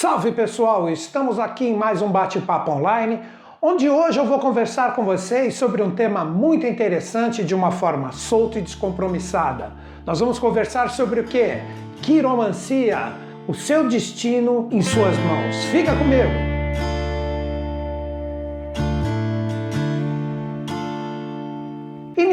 Salve pessoal, estamos aqui em mais um bate-papo online, onde hoje eu vou conversar com vocês sobre um tema muito interessante de uma forma solta e descompromissada. Nós vamos conversar sobre o que? Quiromancia, o seu destino em suas mãos. Fica comigo!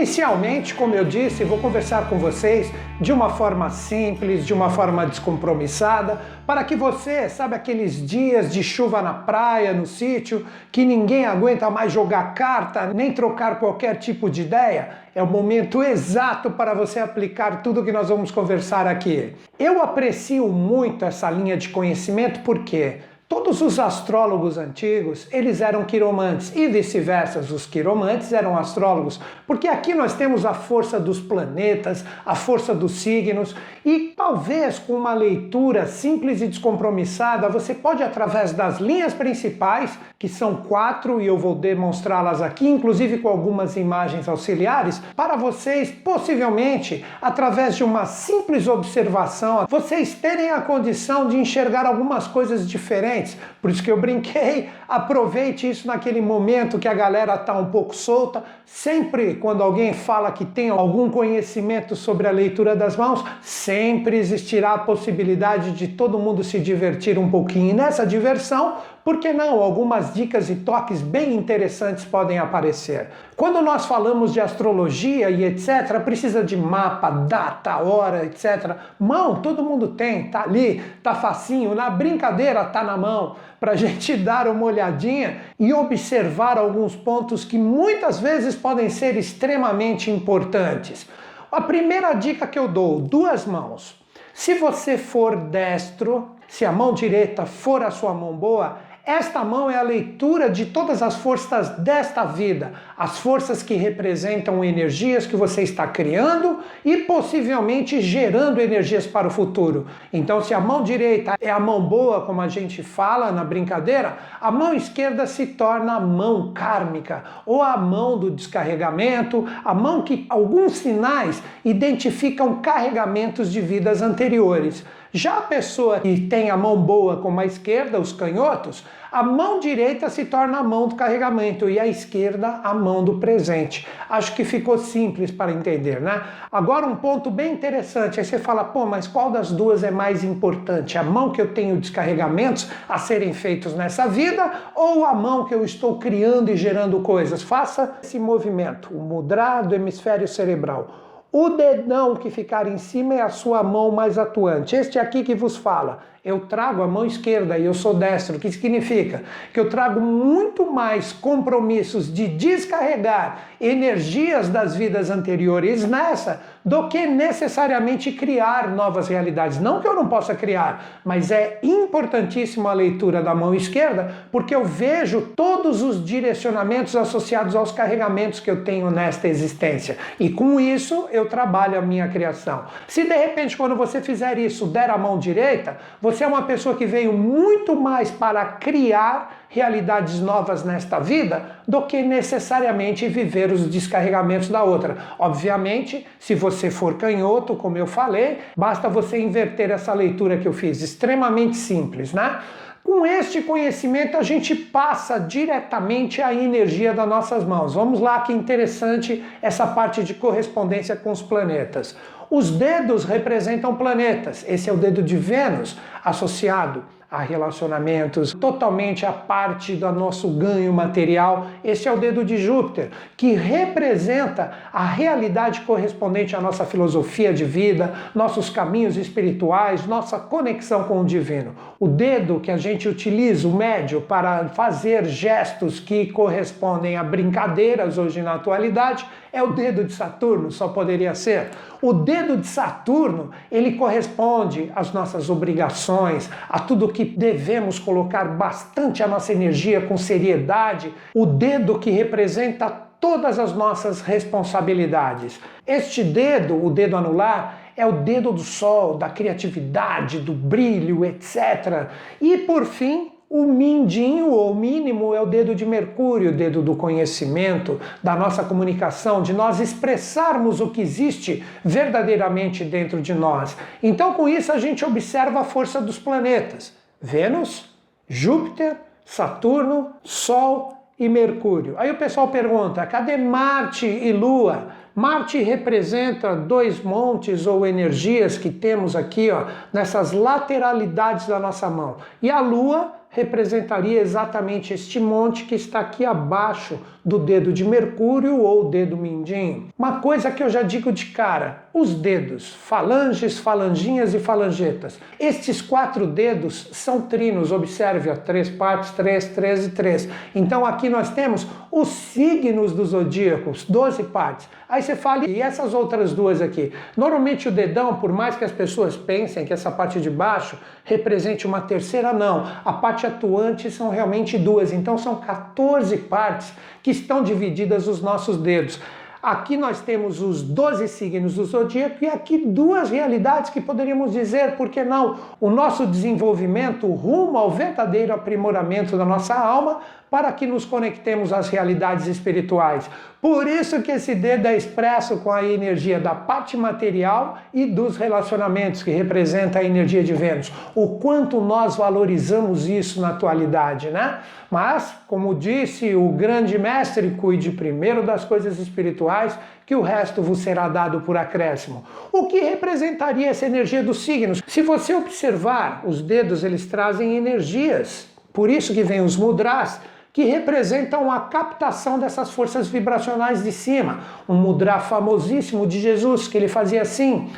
Inicialmente, como eu disse, vou conversar com vocês de uma forma simples, de uma forma descompromissada, para que você, sabe aqueles dias de chuva na praia, no sítio, que ninguém aguenta mais jogar carta, nem trocar qualquer tipo de ideia, é o momento exato para você aplicar tudo que nós vamos conversar aqui. Eu aprecio muito essa linha de conhecimento porque Todos os astrólogos antigos, eles eram quiromantes e vice-versa, os quiromantes eram astrólogos, porque aqui nós temos a força dos planetas, a força dos signos e talvez com uma leitura simples e descompromissada, você pode através das linhas principais, que são quatro e eu vou demonstrá-las aqui, inclusive com algumas imagens auxiliares, para vocês possivelmente através de uma simples observação, vocês terem a condição de enxergar algumas coisas diferentes Por isso que eu brinquei, aproveite isso naquele momento que a galera está um pouco solta. Sempre quando alguém fala que tem algum conhecimento sobre a leitura das mãos, sempre existirá a possibilidade de todo mundo se divertir um pouquinho. E nessa diversão, por que não? Algumas dicas e toques bem interessantes podem aparecer. Quando nós falamos de astrologia e etc., precisa de mapa, data, hora, etc. Mão, todo mundo tem, tá ali, tá facinho, na brincadeira tá na mão, para a gente dar uma olhadinha e observar alguns pontos que muitas vezes podem ser extremamente importantes. A primeira dica que eu dou: duas mãos. Se você for destro, se a mão direita for a sua mão boa, esta mão é a leitura de todas as forças desta vida, as forças que representam energias que você está criando e possivelmente gerando energias para o futuro. Então, se a mão direita é a mão boa, como a gente fala na brincadeira, a mão esquerda se torna a mão kármica ou a mão do descarregamento, a mão que alguns sinais identificam carregamentos de vidas anteriores. Já a pessoa que tem a mão boa como a esquerda, os canhotos, a mão direita se torna a mão do carregamento e a esquerda a mão do presente. Acho que ficou simples para entender, né? Agora um ponto bem interessante, aí você fala, pô, mas qual das duas é mais importante? A mão que eu tenho descarregamentos a serem feitos nessa vida ou a mão que eu estou criando e gerando coisas? Faça esse movimento, o mudra do hemisfério cerebral. O dedão que ficar em cima é a sua mão mais atuante. Este aqui que vos fala eu trago a mão esquerda e eu sou destro. O que significa? Que eu trago muito mais compromissos de descarregar energias das vidas anteriores nessa do que necessariamente criar novas realidades. Não que eu não possa criar, mas é importantíssimo a leitura da mão esquerda, porque eu vejo todos os direcionamentos associados aos carregamentos que eu tenho nesta existência. E com isso eu trabalho a minha criação. Se de repente, quando você fizer isso, der a mão direita, você é uma pessoa que veio muito mais para criar realidades novas nesta vida do que necessariamente viver os descarregamentos da outra. Obviamente, se você for canhoto, como eu falei, basta você inverter essa leitura que eu fiz, extremamente simples, né? Com este conhecimento, a gente passa diretamente à energia das nossas mãos. Vamos lá, que interessante essa parte de correspondência com os planetas. Os dedos representam planetas. Esse é o dedo de Vênus associado a relacionamentos, totalmente a parte do nosso ganho material. Esse é o dedo de Júpiter, que representa a realidade correspondente à nossa filosofia de vida, nossos caminhos espirituais, nossa conexão com o divino. O dedo que a gente utiliza, o médio, para fazer gestos que correspondem a brincadeiras hoje na atualidade, é o dedo de Saturno, só poderia ser. O dedo de Saturno, ele corresponde às nossas obrigações, a tudo que devemos colocar bastante a nossa energia com seriedade, o dedo que representa todas as nossas responsabilidades. Este dedo, o dedo anular, é o dedo do sol, da criatividade, do brilho, etc. E por fim, o mindinho ou mínimo é o dedo de Mercúrio, o dedo do conhecimento, da nossa comunicação, de nós expressarmos o que existe verdadeiramente dentro de nós. Então, com isso, a gente observa a força dos planetas. Vênus, Júpiter, Saturno, Sol e Mercúrio. Aí o pessoal pergunta: cadê Marte e Lua? Marte representa dois montes ou energias que temos aqui, ó, nessas lateralidades da nossa mão. E a Lua representaria exatamente este monte que está aqui abaixo do dedo de Mercúrio ou dedo mindinho. Uma coisa que eu já digo de cara: os dedos, falanges, falanginhas e falangetas. Estes quatro dedos são trinos, observe, ó, três partes, três, três e três. Então aqui nós temos os signos dos zodíacos, 12 partes. Aí você fala, e essas outras duas aqui? Normalmente o dedão, por mais que as pessoas pensem que essa parte de baixo represente uma terceira, não. A parte atuante são realmente duas, então são 14 partes que estão divididas os nossos dedos. Aqui nós temos os 12 signos do zodíaco e aqui duas realidades que poderíamos dizer, por que não, o nosso desenvolvimento rumo ao verdadeiro aprimoramento da nossa alma para que nos conectemos às realidades espirituais. Por isso que esse dedo é expresso com a energia da parte material e dos relacionamentos, que representa a energia de Vênus. O quanto nós valorizamos isso na atualidade, né? Mas, como disse o grande mestre, cuide primeiro das coisas espirituais, que o resto vos será dado por acréscimo. O que representaria essa energia dos signos? Se você observar, os dedos eles trazem energias. Por isso que vem os mudras, que representam a captação dessas forças vibracionais de cima. Um mudra famosíssimo de Jesus, que ele fazia assim.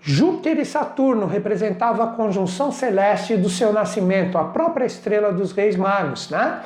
Júpiter e Saturno representavam a conjunção celeste do seu nascimento, a própria estrela dos reis magos, né?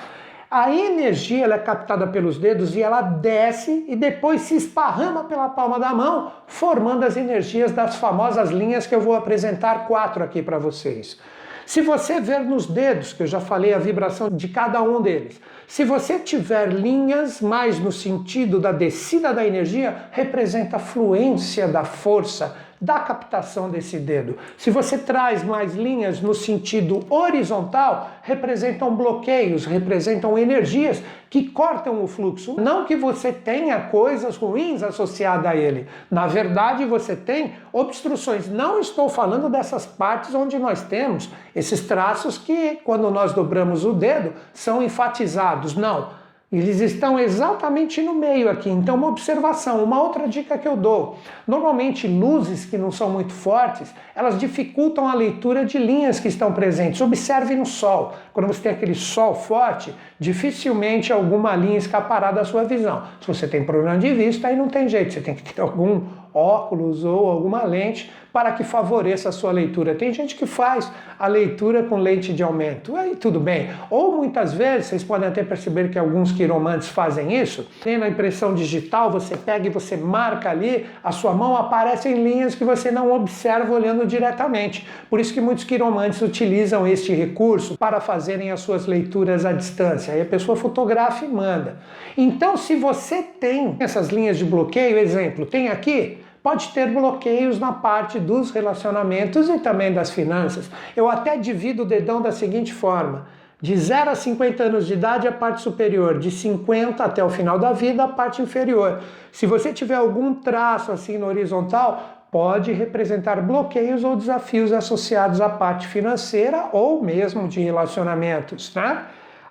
A energia ela é captada pelos dedos e ela desce e depois se esparrama pela palma da mão, formando as energias das famosas linhas que eu vou apresentar quatro aqui para vocês. Se você ver nos dedos, que eu já falei a vibração de cada um deles, se você tiver linhas mais no sentido da descida da energia, representa a fluência da força da captação desse dedo. Se você traz mais linhas no sentido horizontal, representam bloqueios, representam energias que cortam o fluxo. Não que você tenha coisas ruins associadas a ele. Na verdade, você tem obstruções. Não estou falando dessas partes onde nós temos esses traços que, quando nós dobramos o dedo, são enfatizados. Não eles estão exatamente no meio aqui. Então, uma observação, uma outra dica que eu dou. Normalmente, luzes que não são muito fortes, elas dificultam a leitura de linhas que estão presentes. Observe no sol. Quando você tem aquele sol forte, dificilmente alguma linha escapará da sua visão. Se você tem problema de vista, aí não tem jeito. Você tem que ter algum óculos ou alguma lente para que favoreça a sua leitura. Tem gente que faz a leitura com lente de aumento, aí tudo bem. Ou muitas vezes, vocês podem até perceber que alguns quiromantes fazem isso, tem na impressão digital, você pega e você marca ali, a sua mão aparece em linhas que você não observa olhando diretamente. Por isso que muitos quiromantes utilizam este recurso para fazerem as suas leituras à distância. Aí a pessoa fotografa e manda. Então, se você tem essas linhas de bloqueio, exemplo, tem aqui, pode ter bloqueios na parte dos relacionamentos e também das finanças. Eu até divido o dedão da seguinte forma: de 0 a 50 anos de idade, a parte superior, de 50 até o final da vida, a parte inferior. Se você tiver algum traço assim no horizontal, pode representar bloqueios ou desafios associados à parte financeira ou mesmo de relacionamentos, né?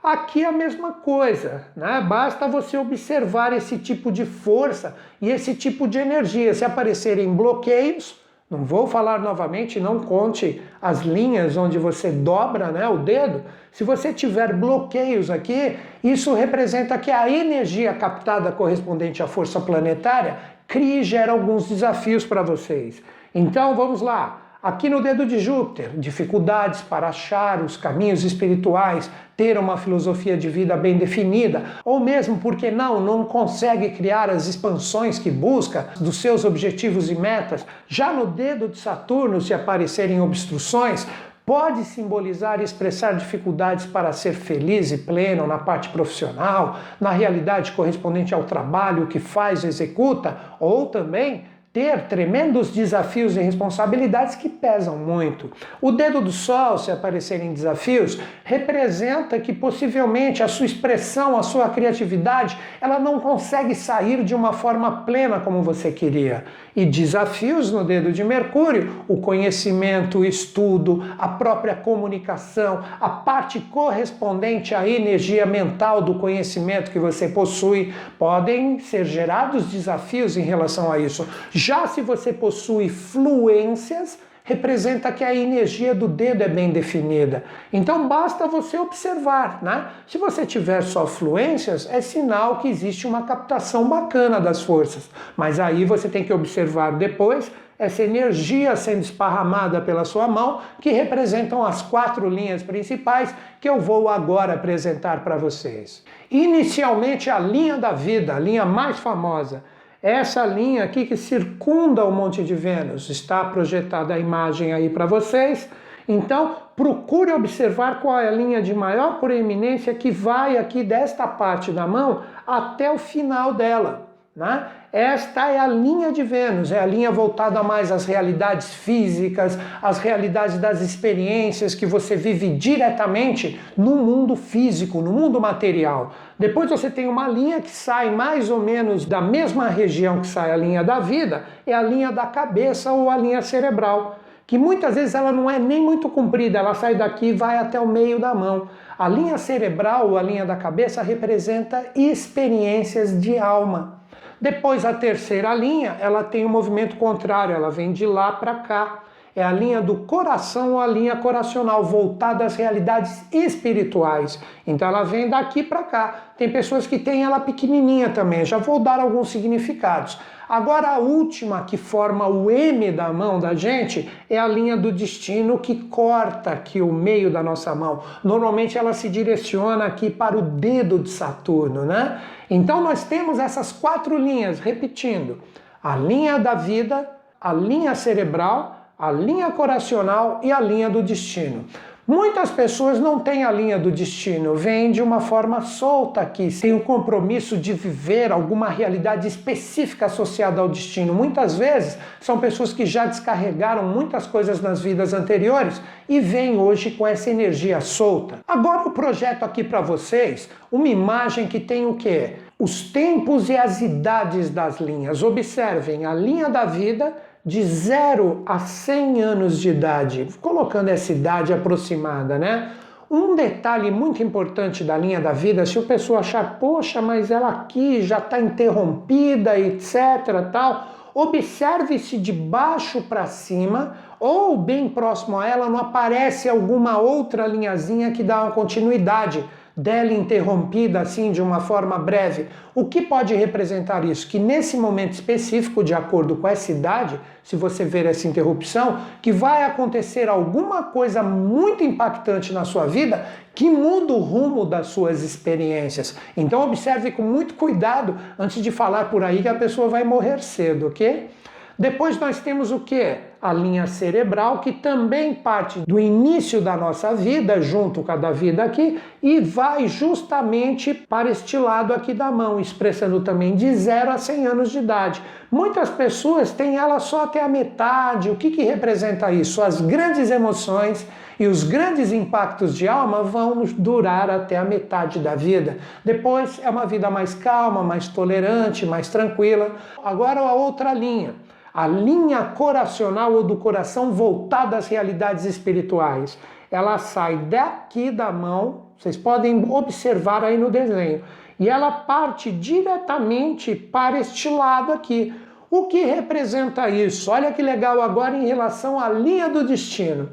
Aqui é a mesma coisa, né? Basta você observar esse tipo de força e esse tipo de energia. Se aparecerem bloqueios, não vou falar novamente, não conte as linhas onde você dobra né, o dedo. Se você tiver bloqueios aqui, isso representa que a energia captada correspondente à força planetária cria e gera alguns desafios para vocês. Então vamos lá. Aqui no dedo de Júpiter, dificuldades para achar os caminhos espirituais, ter uma filosofia de vida bem definida, ou mesmo, porque não, não consegue criar as expansões que busca dos seus objetivos e metas. Já no dedo de Saturno, se aparecerem obstruções, pode simbolizar e expressar dificuldades para ser feliz e pleno na parte profissional, na realidade correspondente ao trabalho que faz, executa, ou também ter tremendos desafios e responsabilidades que pesam muito. O dedo do sol, se aparecerem desafios, representa que possivelmente a sua expressão, a sua criatividade, ela não consegue sair de uma forma plena como você queria. E desafios no dedo de Mercúrio, o conhecimento, o estudo, a própria comunicação, a parte correspondente à energia mental do conhecimento que você possui, podem ser gerados desafios em relação a isso. Já se você possui fluências, representa que a energia do dedo é bem definida. Então basta você observar, né? Se você tiver só fluências, é sinal que existe uma captação bacana das forças. Mas aí você tem que observar depois essa energia sendo esparramada pela sua mão, que representam as quatro linhas principais que eu vou agora apresentar para vocês. Inicialmente a linha da vida, a linha mais famosa essa linha aqui que circunda o Monte de Vênus, está projetada a imagem aí para vocês. Então, procure observar qual é a linha de maior proeminência que vai aqui desta parte da mão até o final dela. Né? Esta é a linha de Vênus, é a linha voltada mais às realidades físicas, às realidades das experiências que você vive diretamente no mundo físico, no mundo material. Depois você tem uma linha que sai mais ou menos da mesma região que sai a linha da vida, é a linha da cabeça ou a linha cerebral que muitas vezes ela não é nem muito comprida, ela sai daqui e vai até o meio da mão. A linha cerebral ou a linha da cabeça representa experiências de alma. Depois a terceira linha, ela tem um movimento contrário, ela vem de lá para cá. É a linha do coração ou a linha coracional, voltada às realidades espirituais. Então ela vem daqui para cá. Tem pessoas que têm ela pequenininha também, já vou dar alguns significados. Agora a última que forma o M da mão da gente é a linha do destino que corta aqui o meio da nossa mão. Normalmente ela se direciona aqui para o dedo de Saturno, né? Então nós temos essas quatro linhas, repetindo: a linha da vida, a linha cerebral, a linha coracional e a linha do destino. Muitas pessoas não têm a linha do destino, vêm de uma forma solta aqui, sem o compromisso de viver alguma realidade específica associada ao destino. Muitas vezes são pessoas que já descarregaram muitas coisas nas vidas anteriores e vêm hoje com essa energia solta. Agora eu projeto aqui para vocês uma imagem que tem o quê? Os tempos e as idades das linhas. Observem a linha da vida de 0 a 100 anos de idade, colocando essa idade aproximada, né? Um detalhe muito importante da linha da vida, se o pessoa achar, poxa, mas ela aqui já está interrompida, etc, tal, observe se de baixo para cima ou bem próximo a ela não aparece alguma outra linhazinha que dá uma continuidade dela interrompida assim de uma forma breve. O que pode representar isso? Que nesse momento específico, de acordo com essa idade, se você ver essa interrupção, que vai acontecer alguma coisa muito impactante na sua vida que muda o rumo das suas experiências. Então observe com muito cuidado antes de falar por aí que a pessoa vai morrer cedo, ok? Depois nós temos o que? A linha cerebral, que também parte do início da nossa vida, junto com a da vida aqui, e vai justamente para este lado aqui da mão, expressando também de 0 a 100 anos de idade. Muitas pessoas têm ela só até a metade. O que, que representa isso? As grandes emoções e os grandes impactos de alma vão durar até a metade da vida. Depois é uma vida mais calma, mais tolerante, mais tranquila. Agora a outra linha a linha coracional ou do coração voltada às realidades espirituais. Ela sai daqui da mão, vocês podem observar aí no desenho, e ela parte diretamente para este lado aqui. O que representa isso? Olha que legal agora em relação à linha do destino.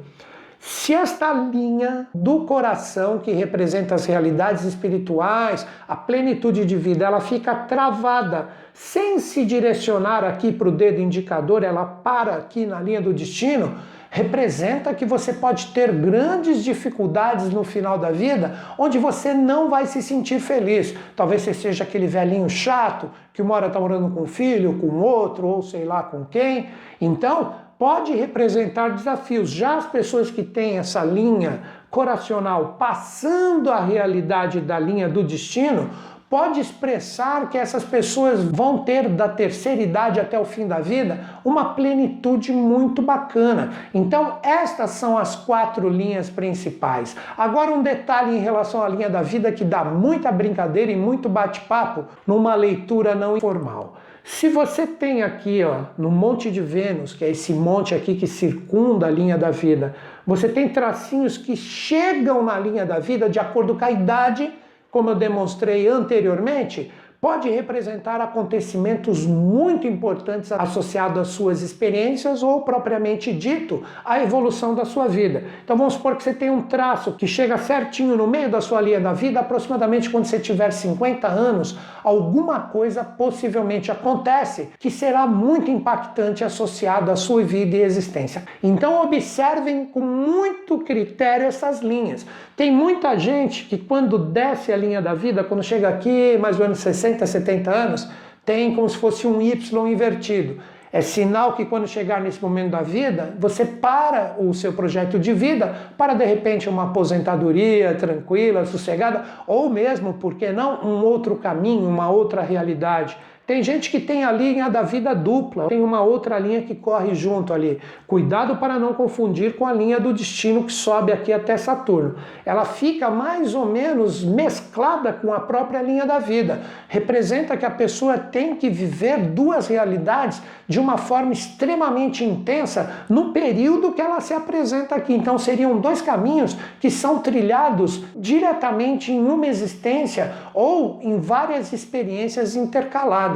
Se esta linha do coração, que representa as realidades espirituais, a plenitude de vida, ela fica travada, sem se direcionar aqui para o dedo indicador, ela para aqui na linha do destino, representa que você pode ter grandes dificuldades no final da vida, onde você não vai se sentir feliz. Talvez você seja aquele velhinho chato que uma hora está morando com um filho, com outro, ou sei lá com quem. Então, pode representar desafios. Já as pessoas que têm essa linha coracional passando a realidade da linha do destino pode expressar que essas pessoas vão ter da terceira idade até o fim da vida uma plenitude muito bacana. Então, estas são as quatro linhas principais. Agora, um detalhe em relação à linha da vida que dá muita brincadeira e muito bate-papo numa leitura não informal. Se você tem aqui, ó, no Monte de Vênus, que é esse monte aqui que circunda a linha da vida, você tem tracinhos que chegam na linha da vida de acordo com a idade, como eu demonstrei anteriormente, pode representar acontecimentos muito importantes associados às suas experiências ou propriamente dito à evolução da sua vida. Então vamos supor que você tem um traço que chega certinho no meio da sua linha da vida, aproximadamente quando você tiver 50 anos, alguma coisa possivelmente acontece que será muito impactante associado à sua vida e existência. Então observem com muito critério essas linhas. Tem muita gente que quando desce a linha da vida, quando chega aqui, mais ou menos 60 60, 70 anos, tem como se fosse um Y invertido. É sinal que quando chegar nesse momento da vida, você para o seu projeto de vida para de repente uma aposentadoria tranquila, sossegada, ou mesmo, por que não, um outro caminho, uma outra realidade. Tem gente que tem a linha da vida dupla, tem uma outra linha que corre junto ali. Cuidado para não confundir com a linha do destino que sobe aqui até Saturno. Ela fica mais ou menos mesclada com a própria linha da vida. Representa que a pessoa tem que viver duas realidades de uma forma extremamente intensa no período que ela se apresenta aqui. Então seriam dois caminhos que são trilhados diretamente em uma existência ou em várias experiências intercaladas.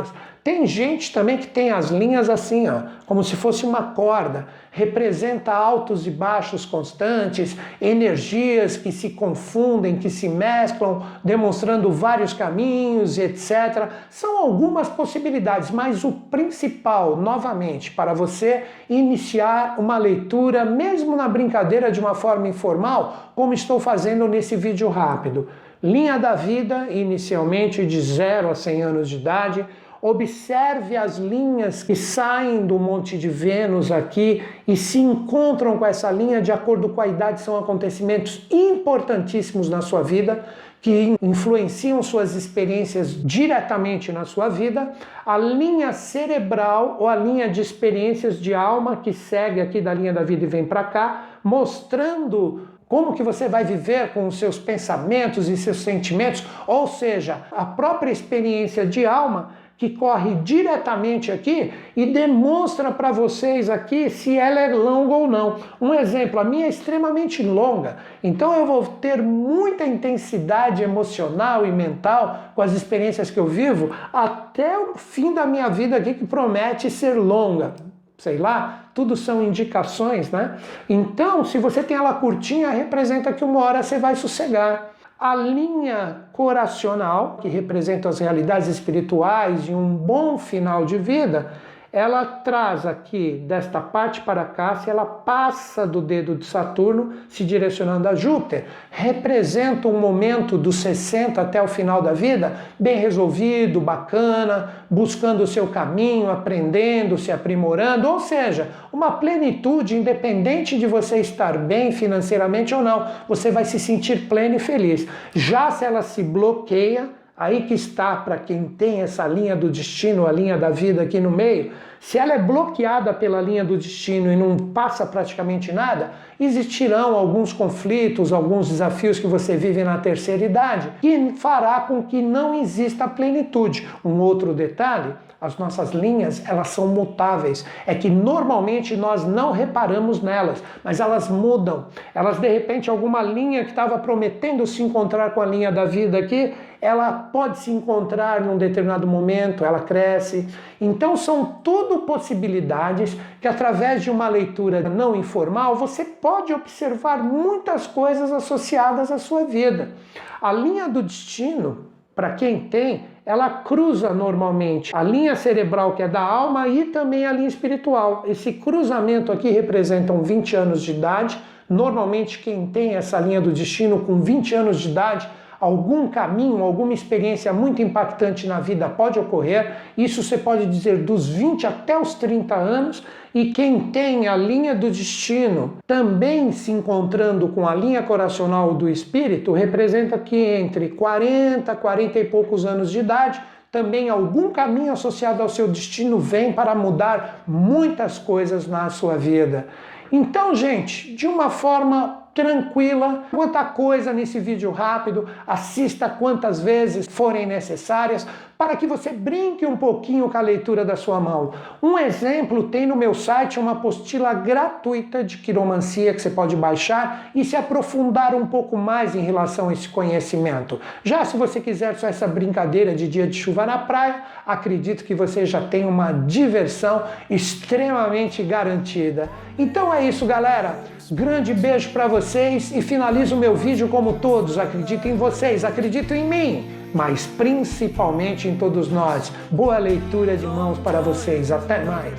Tem gente também que tem as linhas assim, ó, como se fosse uma corda, representa altos e baixos constantes, energias que se confundem, que se mesclam, demonstrando vários caminhos, etc. São algumas possibilidades, mas o principal, novamente, para você iniciar uma leitura, mesmo na brincadeira de uma forma informal, como estou fazendo nesse vídeo rápido. Linha da vida, inicialmente de 0 a 100 anos de idade, Observe as linhas que saem do Monte de Vênus aqui e se encontram com essa linha de acordo com a idade, são acontecimentos importantíssimos na sua vida que influenciam suas experiências diretamente na sua vida, a linha cerebral ou a linha de experiências de alma que segue aqui da linha da vida e vem para cá, mostrando como que você vai viver com os seus pensamentos e seus sentimentos, ou seja, a própria experiência de alma que corre diretamente aqui e demonstra para vocês aqui se ela é longa ou não. Um exemplo, a minha é extremamente longa, então eu vou ter muita intensidade emocional e mental com as experiências que eu vivo até o fim da minha vida aqui que promete ser longa. Sei lá, tudo são indicações, né? Então, se você tem ela curtinha, representa que uma hora você vai sossegar. A linha coracional, que representa as realidades espirituais e um bom final de vida, ela traz aqui desta parte para cá, se ela passa do dedo de Saturno, se direcionando a Júpiter, representa um momento dos 60 até o final da vida bem resolvido, bacana, buscando o seu caminho, aprendendo, se aprimorando, ou seja, uma plenitude independente de você estar bem financeiramente ou não, você vai se sentir pleno e feliz. Já se ela se bloqueia, Aí que está para quem tem essa linha do destino, a linha da vida aqui no meio, se ela é bloqueada pela linha do destino e não passa praticamente nada, existirão alguns conflitos, alguns desafios que você vive na terceira idade, que fará com que não exista plenitude. Um outro detalhe, as nossas linhas, elas são mutáveis. É que normalmente nós não reparamos nelas, mas elas mudam. Elas de repente alguma linha que estava prometendo se encontrar com a linha da vida aqui, ela pode se encontrar num determinado momento, ela cresce. Então são tudo possibilidades que através de uma leitura não informal você pode observar muitas coisas associadas à sua vida. A linha do destino, para quem tem, ela cruza normalmente a linha cerebral que é da alma e também a linha espiritual. Esse cruzamento aqui representa 20 anos de idade. Normalmente quem tem essa linha do destino com 20 anos de idade algum caminho, alguma experiência muito impactante na vida pode ocorrer. Isso você pode dizer dos 20 até os 30 anos. E quem tem a linha do destino também se encontrando com a linha coracional do espírito, representa que entre 40, 40 e poucos anos de idade, também algum caminho associado ao seu destino vem para mudar muitas coisas na sua vida. Então, gente, de uma forma tranquila, quanta coisa nesse vídeo rápido, assista quantas vezes forem necessárias para que você brinque um pouquinho com a leitura da sua mão. Um exemplo tem no meu site uma apostila gratuita de quiromancia que você pode baixar e se aprofundar um pouco mais em relação a esse conhecimento. Já se você quiser só essa brincadeira de dia de chuva na praia, acredito que você já tem uma diversão extremamente garantida. Então é isso, galera. Grande beijo para vocês e finalizo meu vídeo como todos. Acredito em vocês, acredito em mim, mas principalmente em todos nós. Boa leitura de mãos para vocês. Até mais.